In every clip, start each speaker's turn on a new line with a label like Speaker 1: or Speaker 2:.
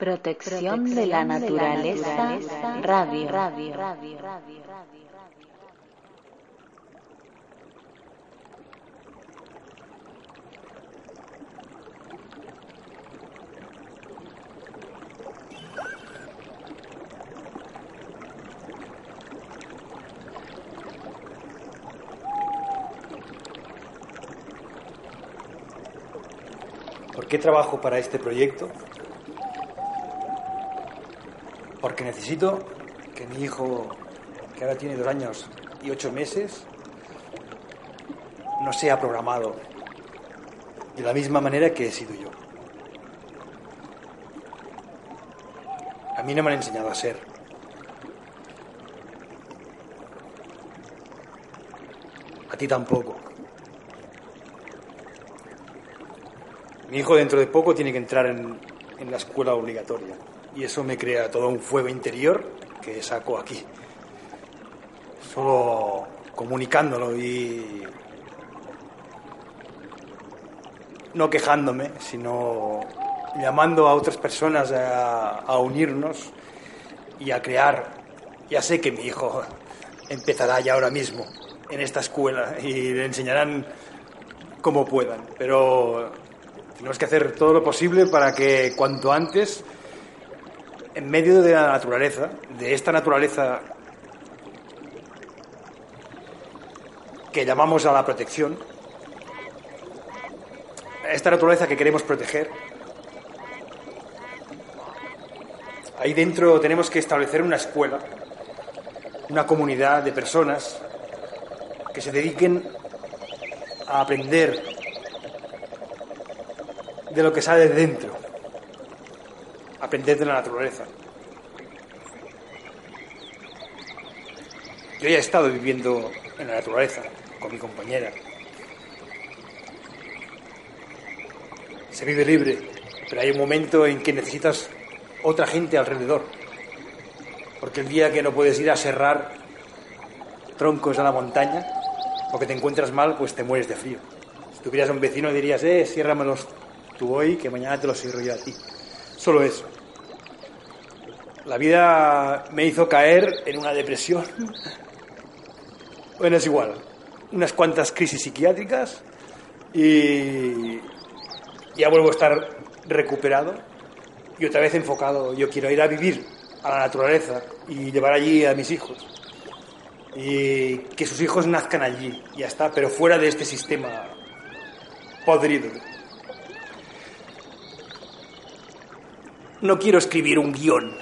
Speaker 1: Protección, de la naturaleza, radio. radio.
Speaker 2: ¿Por qué trabajo para este proyecto? Porque necesito que mi hijo, que ahora tiene dos años y ocho meses, no sea programado de la misma manera que he sido yo. A mí no me han enseñado a ser. A ti tampoco. Mi hijo dentro de poco tiene que entrar en, en la escuela obligatoria y eso me crea todo un fuego interior que saco aquí. Solo comunicándolo y no quejándome, sino llamando a otras personas a, unirnos y a crear. Ya sé que mi hijo empezará ya ahora mismo en esta escuela y le enseñarán como puedan, pero tenemos que hacer todo lo posible para que cuanto antes en medio de la naturaleza, de esta naturaleza que llamamos a la protección, esta naturaleza que queremos proteger, ahí dentro tenemos que establecer una escuela, una comunidad de personas que se dediquen a aprender de lo que sale de dentro aprender de la naturaleza. Yo ya he estado viviendo en la naturaleza con mi compañera. Se vive libre, pero hay un momento en que necesitas otra gente alrededor. Porque el día que no puedes ir a serrar troncos a la montaña, porque te encuentras mal, pues te mueres de frío. Si tuvieras un vecino dirías, eh, ciérramelos tú hoy, que mañana te los cierro yo a ti. Solo eso. La vida me hizo caer en una depresión. Bueno, es igual. Unas cuantas crisis psiquiátricas y ya vuelvo a estar recuperado y otra vez enfocado. Yo quiero ir a vivir a la naturaleza y llevar allí a mis hijos. Y que sus hijos nazcan allí, ya está, pero fuera de este sistema podrido. no quiero escribir un guion,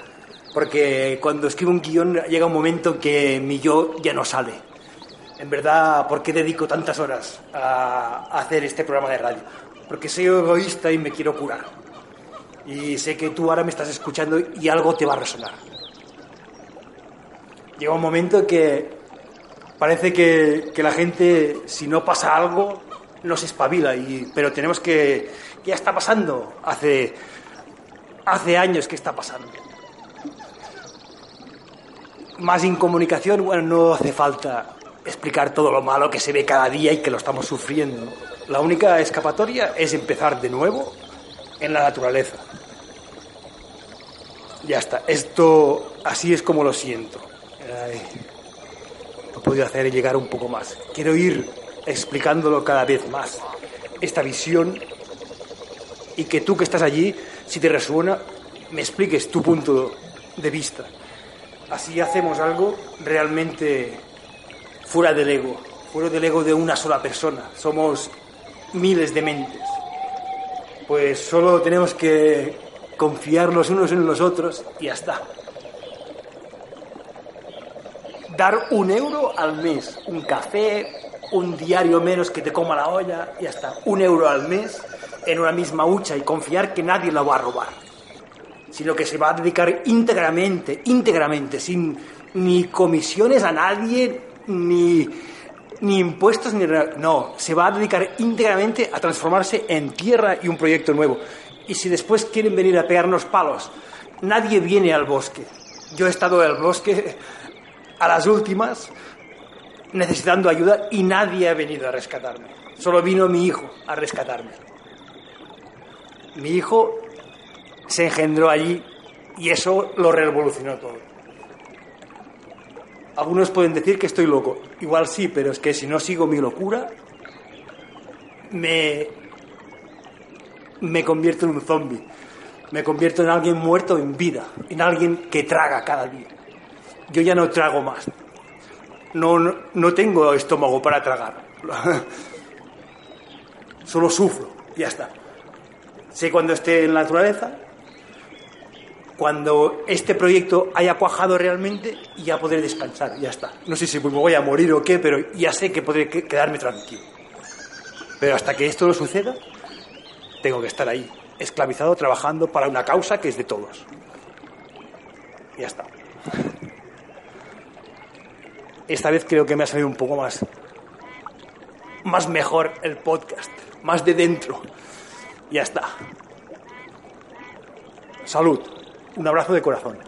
Speaker 2: porque cuando escribo un guion llega un momento que mi yo ya no sale. En verdad, ¿por qué dedico tantas horas a hacer este programa de radio? Porque soy egoísta y me quiero curar. Y sé que tú ahora me estás escuchando y algo te va a resonar. Llega un momento que parece que, la gente, si no pasa algo, no se espabila. Y, pero tenemos que... Ya está pasando. Hace hace años que está pasando. Más incomunicación, bueno, no hace falta explicar todo lo malo que se ve cada día y que lo estamos sufriendo. La única escapatoria es empezar de nuevo en la naturaleza. Ya está, esto así es como lo siento. no he podido hacer llegar un poco más. Quiero ir explicándolo cada vez más. Esta visión y que tú que estás allí si te resuena, me expliques tu punto de vista. Así hacemos algo realmente fuera del ego, fuera del ego de una sola persona. Somos miles de mentes. Pues solo tenemos que confiar los unos en los otros y ya está. Dar un euro al mes, un café, un diario menos que te coma la olla, y ya está. Un euro al mes en una misma hucha y confiar que nadie la va a robar, sino que se va a dedicar íntegramente, íntegramente, sin ni comisiones a nadie, ni, ni impuestos, ni... No, se va a dedicar íntegramente a transformarse en tierra y un proyecto nuevo. Y si después quieren venir a pegarnos palos, nadie viene al bosque. Yo he estado en el bosque a las últimas necesitando ayuda y nadie ha venido a rescatarme. Solo vino mi hijo a rescatarme. Mi hijo se engendró allí y eso lo revolucionó todo. Algunos pueden decir que estoy loco. Igual sí, pero es que si no sigo mi locura, me, me convierto en un zombie. Me convierto en alguien muerto en vida, en alguien que traga cada día. Yo ya no trago más. No, no, no tengo estómago para tragar. Solo sufro, ya está. Sé cuando esté en la naturaleza, cuando este proyecto haya cuajado realmente ya podré descansar, ya está. No sé si me voy a morir o qué, pero ya sé que podré quedarme tranquilo. Pero hasta que esto no suceda, tengo que estar ahí, esclavizado, trabajando para una causa que es de todos. Ya está. Esta vez creo que me ha salido un poco más, más mejor el podcast, más de dentro. Ya está. Salud. Un abrazo de corazón.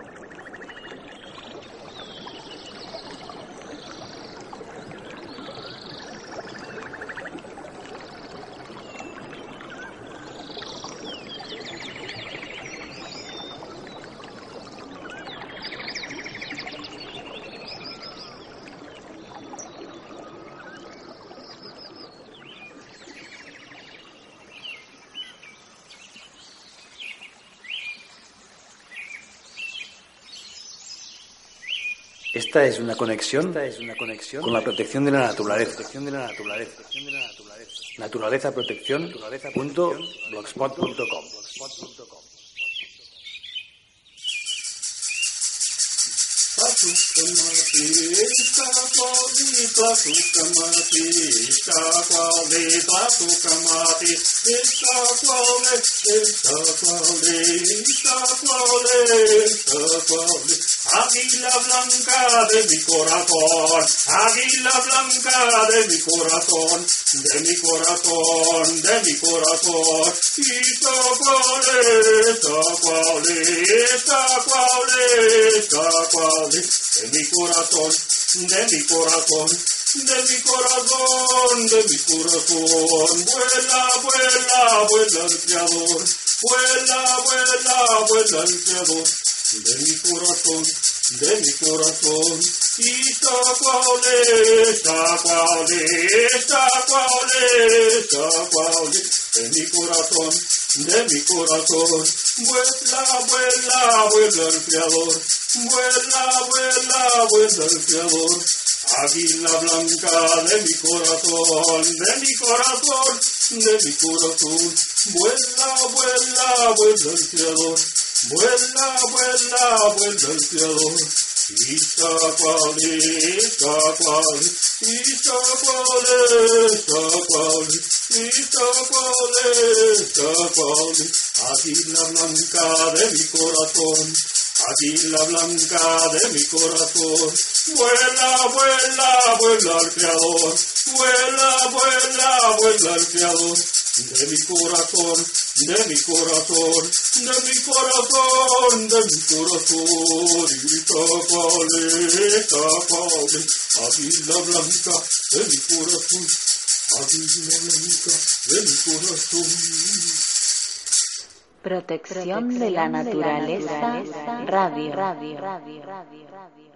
Speaker 2: Esta es una conexión, Esta es una conexión con la protección de la naturaleza. Protección de la naturaleza. Naturaleza protección. Blogspot.com.
Speaker 3: Águila blanca de mi corazón, águila blanca de mi corazón, de mi corazón, de mi corazón. Y cuál es, de mi corazón, de mi corazón, de mi corazón, de mi corazón. Vuela, vuela, vuela el creador, vuela, vuela, vuela el creador de mi corazón, de mi corazón. Y cuál es, cuál es, de mi corazón, de mi corazón. Vuela, vuela, vuela el creador, vuela, vuela, vuela el creador. Águila blanca de mi corazón, de mi corazón, de mi corazón. Vuela, vuela, vuela el creador. Vuela, vuela, vuela el cual, isa cual, isa cual, isa cual. Águila blanca de mi corazón, águila blanca de mi corazón. Vuela, vuela, vuela al creador. Vuela, vuela, vuela al creador de mi corazón, de mi corazón, de mi corazón, de mi corazón, y grita paleta, padre, águila blanca de mi corazón, águila blanca de mi corazón.
Speaker 1: Protección de la naturaleza, radio, radio, radio, radio.